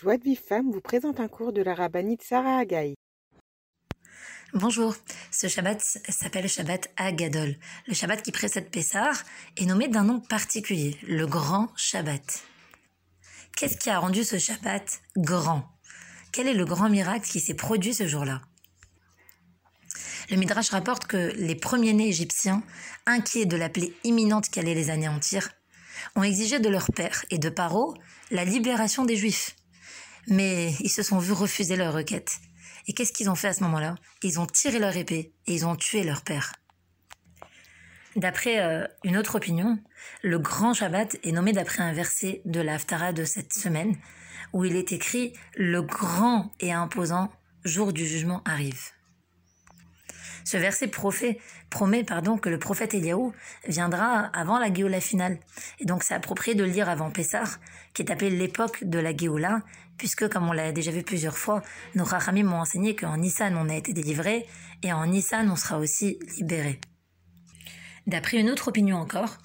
Joie de Vive Femme vous présente un cours de la rabbinite Sarah Agaï. Bonjour, ce Shabbat s'appelle Shabbat Agadol. Le Shabbat qui précède Pessah est nommé d'un nom particulier, le Grand Shabbat. Qu'est-ce qui a rendu ce Shabbat grand? Quel est le grand miracle qui s'est produit ce jour-là? Le Midrash rapporte que les premiers-nés égyptiens, inquiets de la plaie imminente qui allait les anéantir, ont exigé de leur père et de Paro la libération des Juifs. Mais ils se sont vus refuser leur requête. Et qu'est-ce qu'ils ont fait à ce moment-là? Ils ont tiré leur épée et ils ont tué leur père. D'après euh, une autre opinion, le grand Shabbat est nommé d'après un verset de la Haftara de cette semaine, où il est écrit Le grand et imposant jour du jugement arrive. Ce verset promet pardon, que le prophète Eliaou viendra avant la Géoula finale. Et donc c'est approprié de le lire avant Pessah, qui est appelé l'époque de la Géoula, puisque comme on l'a déjà vu plusieurs fois, nos Rachamim m'ont enseigné qu'en Nissan on a été délivré, et en Nissan on sera aussi libéré. D'après une autre opinion encore,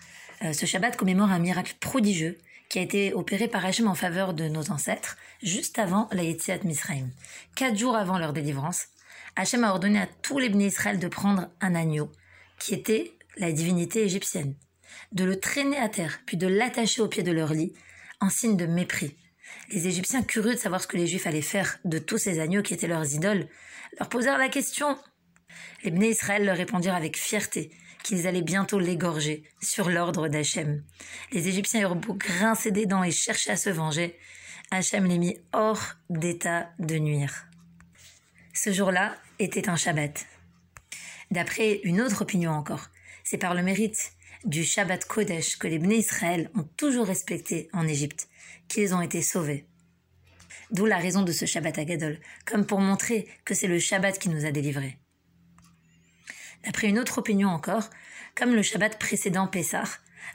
euh, ce Shabbat commémore un miracle prodigieux qui a été opéré par Hachem en faveur de nos ancêtres, juste avant la Yetziat Misraim. Quatre jours avant leur délivrance, Hachem a ordonné à tous les bénis Israël de prendre un agneau, qui était la divinité égyptienne, de le traîner à terre, puis de l'attacher au pied de leur lit, en signe de mépris. Les Égyptiens, curieux de savoir ce que les Juifs allaient faire de tous ces agneaux qui étaient leurs idoles, leur posèrent la question. Les bénis Israël leur répondirent avec fierté qu'ils allaient bientôt l'égorger sur l'ordre d'Hachem. Les Égyptiens eurent beau grincer des dents et chercher à se venger, Hachem les mit hors d'état de nuire. Ce jour-là était un Shabbat. D'après une autre opinion encore, c'est par le mérite du Shabbat Kodesh que les Bnei Israël ont toujours respecté en Égypte, qu'ils ont été sauvés. D'où la raison de ce Shabbat Agadol, comme pour montrer que c'est le Shabbat qui nous a délivrés. D'après une autre opinion encore, comme le Shabbat précédent Pessah,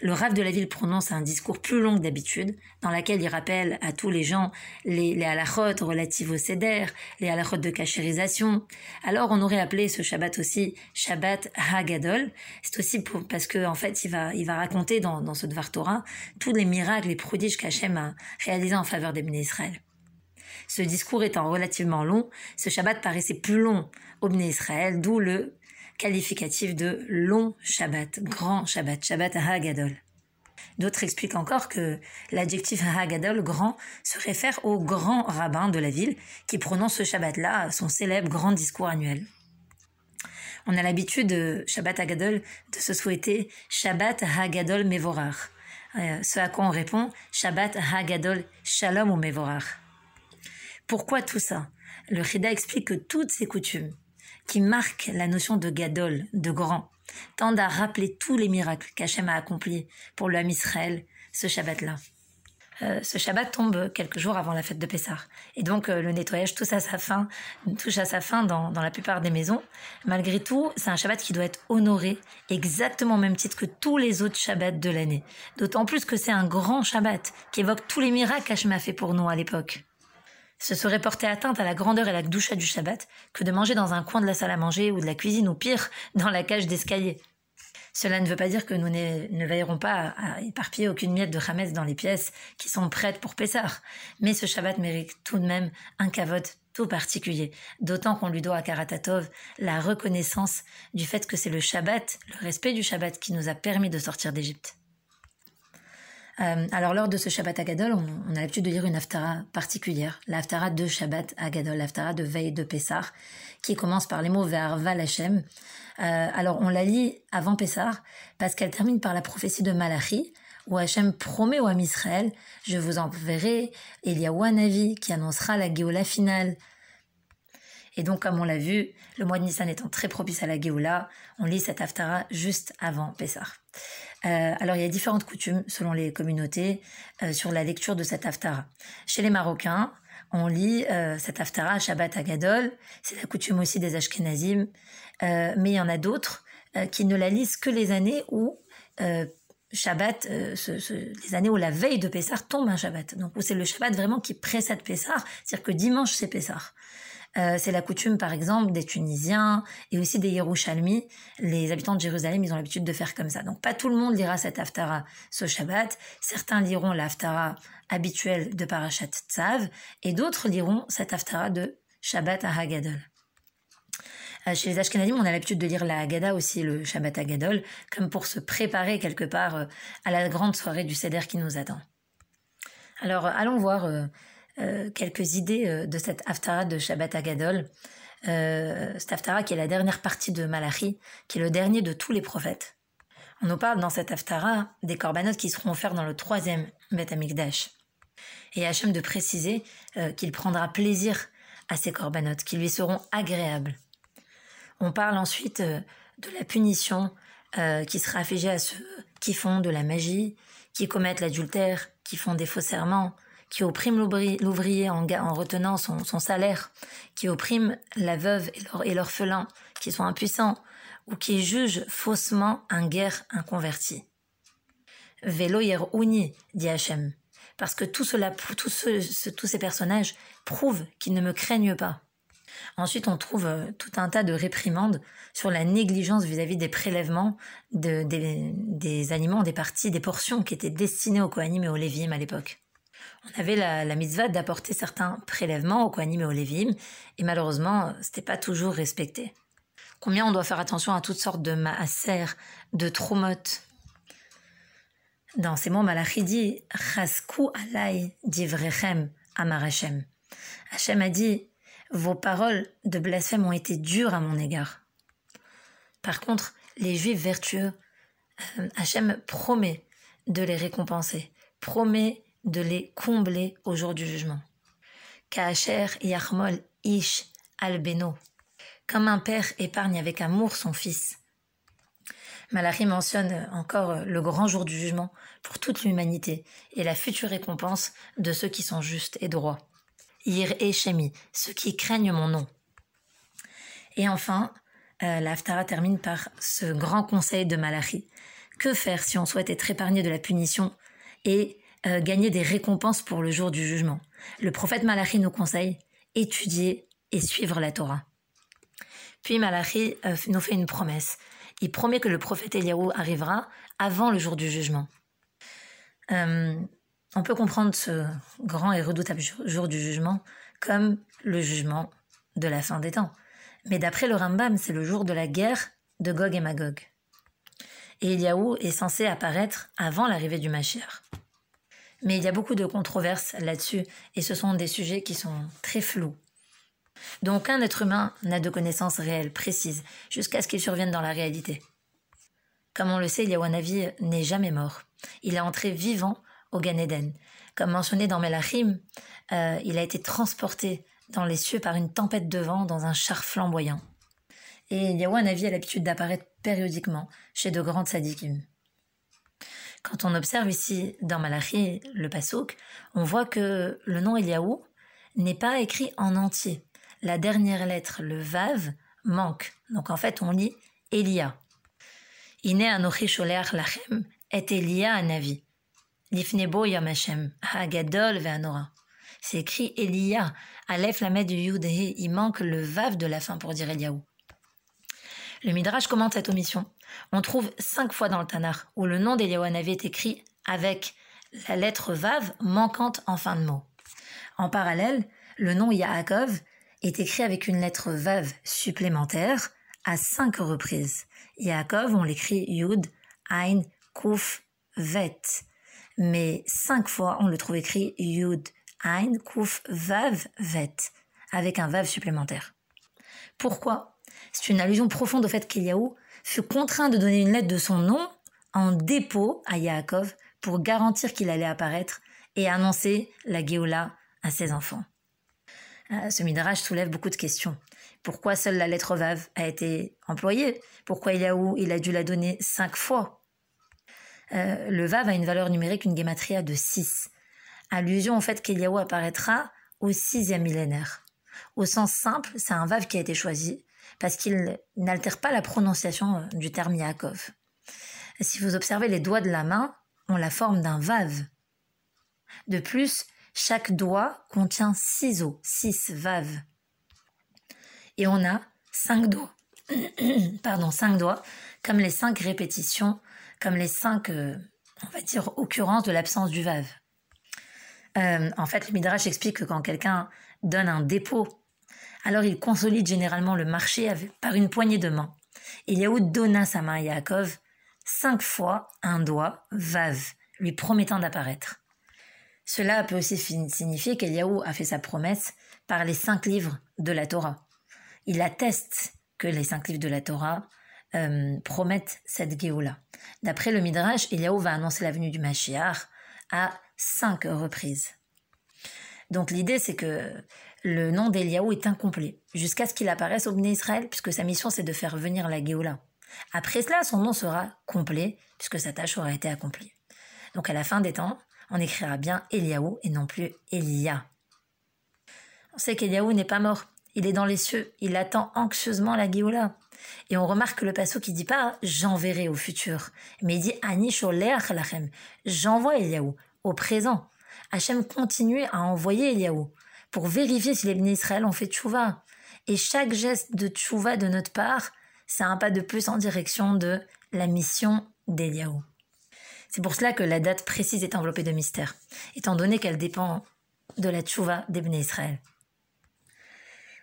le Rav de la ville prononce un discours plus long que d'habitude, dans lequel il rappelle à tous les gens les, les halachot relatives au seder, les halachot de cachérisation. Alors on aurait appelé ce Shabbat aussi Shabbat Hagadol. C'est aussi parce que en fait il va il va raconter dans, dans ce Dvar Torah tous les miracles et prodiges qu'Hachem a réalisés en faveur des Israël. Ce discours étant relativement long, ce Shabbat paraissait plus long au bénis Israël, d'où le qualificatif de long Shabbat, grand Shabbat, Shabbat Hagadol. D'autres expliquent encore que l'adjectif Hagadol, grand, se réfère au grand rabbin de la ville qui prononce ce Shabbat-là, son célèbre grand discours annuel. On a l'habitude, Shabbat Hagadol, de se souhaiter Shabbat Hagadol Mevorar. Euh, ce à quoi on répond Shabbat Hagadol Shalom ou Mevorar. Pourquoi tout ça? Le Chida explique que toutes ces coutumes, qui marque la notion de gadol, de grand, tendent à rappeler tous les miracles qu'Hachem a accomplis pour le Israël ce Shabbat-là. Euh, ce Shabbat tombe quelques jours avant la fête de Pessah. Et donc euh, le nettoyage touche à sa fin, touche à sa fin dans, dans la plupart des maisons. Malgré tout, c'est un Shabbat qui doit être honoré exactement au même titre que tous les autres Shabbats de l'année. D'autant plus que c'est un grand Shabbat qui évoque tous les miracles qu'Hachem a fait pour nous à l'époque. Ce serait porter atteinte à la grandeur et la doucha du Shabbat que de manger dans un coin de la salle à manger ou de la cuisine ou pire, dans la cage d'escalier. Cela ne veut pas dire que nous ne veillerons pas à éparpiller aucune miette de Hametz dans les pièces qui sont prêtes pour Pessah. Mais ce Shabbat mérite tout de même un kavod tout particulier, d'autant qu'on lui doit à Karatatov la reconnaissance du fait que c'est le Shabbat, le respect du Shabbat qui nous a permis de sortir d'Égypte. Euh, alors lors de ce Shabbat Agadol, on, on a l'habitude de lire une haftara particulière, la haftara de Shabbat Agadol, l'haftara de veille de Pessah, qui commence par les mots vers Valachem. Euh, alors on la lit avant Pessah parce qu'elle termine par la prophétie de Malachi, où Hachem promet au Ham Israël, je vous enverrai, et il y a Wanavi qui annoncera la Géola finale. Et donc, comme on l'a vu, le mois de Nissan étant très propice à la Géoula, on lit cette haftara juste avant Pessah. Euh, alors il y a différentes coutumes selon les communautés euh, sur la lecture de cette haftara. Chez les Marocains, on lit euh, cette haftara à Shabbat Agadol, c'est la coutume aussi des Ashkenazim, euh, mais il y en a d'autres qui ne la lisent que les années où Shabbat, les années où la veille de Pessah tombe un Shabbat. Donc c'est le Shabbat vraiment qui précède Pessah, c'est-à-dire que dimanche c'est Pessah. Euh, c'est la coutume, par exemple, des Tunisiens et aussi des Yerushalmi. Les habitants de Jérusalem, ils ont l'habitude de faire comme ça. Donc, pas tout le monde lira cette Haftara ce Shabbat. Certains liront la Haftara habituelle de Parashat Tzav et d'autres liront cette Haftara de Shabbat à Hagadol. Euh, chez les Ashkenazim, on a l'habitude de lire la Haggadah aussi, le Shabbat Hagadol, comme pour se préparer quelque part euh, à la grande soirée du Seder qui nous attend. Alors, allons voir euh, quelques idées euh, de cette Haftara de Shabbat Agadol. Euh, cette Haftara qui est la dernière partie de Malachi, qui est le dernier de tous les prophètes. On nous parle dans cette Haftara des corbanotes qui seront offerts dans le troisième Beth Amikdash. Et Hachem de préciser qu'il prendra plaisir à ces corbanotes, qui lui seront agréables. On parle ensuite de la punition qui sera affligée à ceux qui font de la magie, qui commettent l'adultère, qui font des faux serments, qui opprime l'ouvrier en, retenant son, salaire, qui opprime la veuve et l'orphelin, qui sont impuissants, ou qui juge faussement un guerre inconverti. Vélo uni, dit Hachem, parce que tout cela, tous ces personnages prouvent qu'ils ne me craignent pas. Ensuite, on trouve euh, tout un tas de réprimandes sur la négligence vis-à-vis des prélèvements des, des, aliments, des parties, des portions qui étaient destinées aux Kohanim et aux Lévim à l'époque on avait la, mitzvah d'apporter certains prélèvements au Kohanim et au Lévim, et malheureusement, c'était pas toujours respecté. Combien on doit faire attention à toutes sortes de maaser, de tromot? Dans ces mots, Malachi dit Chasku alay divrechem amar Hashem. Hashem a dit Vos paroles de blasphème ont été dures à mon égard. Par contre, les juifs vertueux, euh, Hachem promet de les récompenser, promet de les combler au jour du jugement. Kaacher Yachmol Ish Albeno. Comme un père épargne avec amour son fils. Malachi mentionne encore le grand jour du jugement pour toute l'humanité et la future récompense de ceux qui sont justes et droits. Ir et Shemi, ceux qui craignent mon nom. Et enfin, euh, l'Aftara termine par ce grand conseil de Malachi. Que faire si on souhaite être épargné de la punition et euh, gagner des récompenses pour le jour du jugement. Le prophète Malachi nous conseille étudier et suivre la Torah. Puis Malachi euh, nous fait une promesse. Il promet que le prophète Eliaou arrivera avant le jour du jugement. Euh, on peut comprendre ce grand et redoutable jour du jugement comme le jugement de la fin des temps. Mais d'après le Rambam, c'est le jour de la guerre de Gog et Magog. Et Eliaou est censé apparaître avant l'arrivée du Mashiach. Mais il y a beaucoup de controverses là-dessus et ce sont des sujets qui sont très flous. Donc un être humain n'a de connaissances réelles, précises, jusqu'à ce qu'il survienne dans la réalité. Comme on le sait, Yawanavi n'est jamais mort. Il est entré vivant au Gan Eden. Comme mentionné dans Melachim, euh, il a été transporté dans les cieux par une tempête de vent dans un char flamboyant. Et Yawanavi a l'habitude d'apparaître périodiquement chez de grandes sadikim. Quand on observe ici dans Malachi le Passouk, on voit que le nom Eliaou n'est pas écrit en entier. La dernière lettre, le Vav, manque. Donc en fait, on lit Elia. Ine anochi sholeach lachem et Elia anavi. Lifnebo yom hagadol ve'anora. C'est écrit Elia, Aleph la du Yudhe. Il manque le Vav de la fin pour dire Eliaou. Le Midrash commente cette omission. On trouve cinq fois dans le Tanakh où le nom d'Eliaouanavi est écrit avec la lettre Vav manquante en fin de mot. En parallèle, le nom Yaakov est écrit avec une lettre Vav supplémentaire à cinq reprises. Yaakov, on l'écrit Yud, Ein, Kuf, Vet. Mais cinq fois, on le trouve écrit Yud, Ein, Kuf, Vav, Vet, avec un Vav supplémentaire. Pourquoi? C'est une allusion profonde au fait qu'Eliaou fut contraint de donner une lettre de son nom en dépôt à Yaakov pour garantir qu'il allait apparaître et annoncer la Géoula à ses enfants. Euh, ce midrash soulève beaucoup de questions. Pourquoi seule la lettre Vav a été employée? Pourquoi Eliaou il a dû la donner cinq fois? Euh, Le Vav a une valeur numérique, une gématria de 6. Allusion au fait qu'Eliaou apparaîtra au sixième millénaire. Au sens simple, c'est un Vav qui a été choisi parce qu'il n'altère pas la prononciation euh, du terme Yaakov. Si vous observez les doigts de la main, ont la forme d'un vave. De plus, chaque doigt contient six os, six vaves. Et on a cinq doigts. Pardon, cinq doigts, comme les cinq répétitions, comme les cinq, euh, on va dire, occurrences de l'absence du vav. Euh, en fait, le Midrash explique que quand quelqu'un donne un dépôt, alors il consolide généralement le marché par une poignée de main. Eliaou donna sa main à Yaakov cinq fois un doigt, vav, lui promettant d'apparaître. Cela peut aussi signifier qu'Eliaou a fait sa promesse par les cinq livres de la Torah. Il atteste que les cinq livres de la Torah euh, promettent cette Géoula. D'après le Midrash, Eliaou va annoncer la venue du Mashiach à cinq reprises. Donc l'idée, c'est que le nom d'Eliaou est incomplet, jusqu'à ce qu'il apparaisse au Bnei Israël, puisque sa mission, c'est de faire venir la Géoula. Après cela, son nom sera complet, puisque sa tâche aura été accomplie. Donc à la fin des temps, on écrira bien Eliaou et non plus Elia. On sait qu'Eliaou n'est pas mort, il est dans les cieux, il attend anxieusement la Géoula. Et on remarque que le passage qui dit pas j'enverrai au futur, mais il dit Ani lachem, j'envoie Eliaou au présent. Hachem continue à envoyer Eliaou pour vérifier si les bénis Israël ont fait tchouva. Et chaque geste de tchouva de notre part, c'est un pas de plus en direction de la mission d'Eliaou. C'est pour cela que la date précise est enveloppée de mystère, étant donné qu'elle dépend de la tchouva des bénis Israël.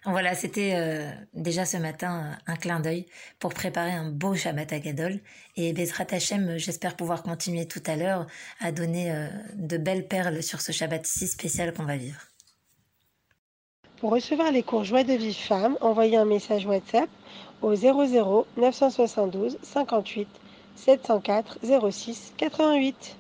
Voilà, c'était euh, déjà ce matin un clin d'œil pour préparer un beau Shabbat à Gadol. Et Bezrat Hashem, j'espère pouvoir continuer tout à l'heure à donner euh, de belles perles sur ce Shabbat si spécial qu'on va vivre. Pour recevoir les cours Joie de vie femme, envoyez un message WhatsApp au 00 972 58 704 06 88.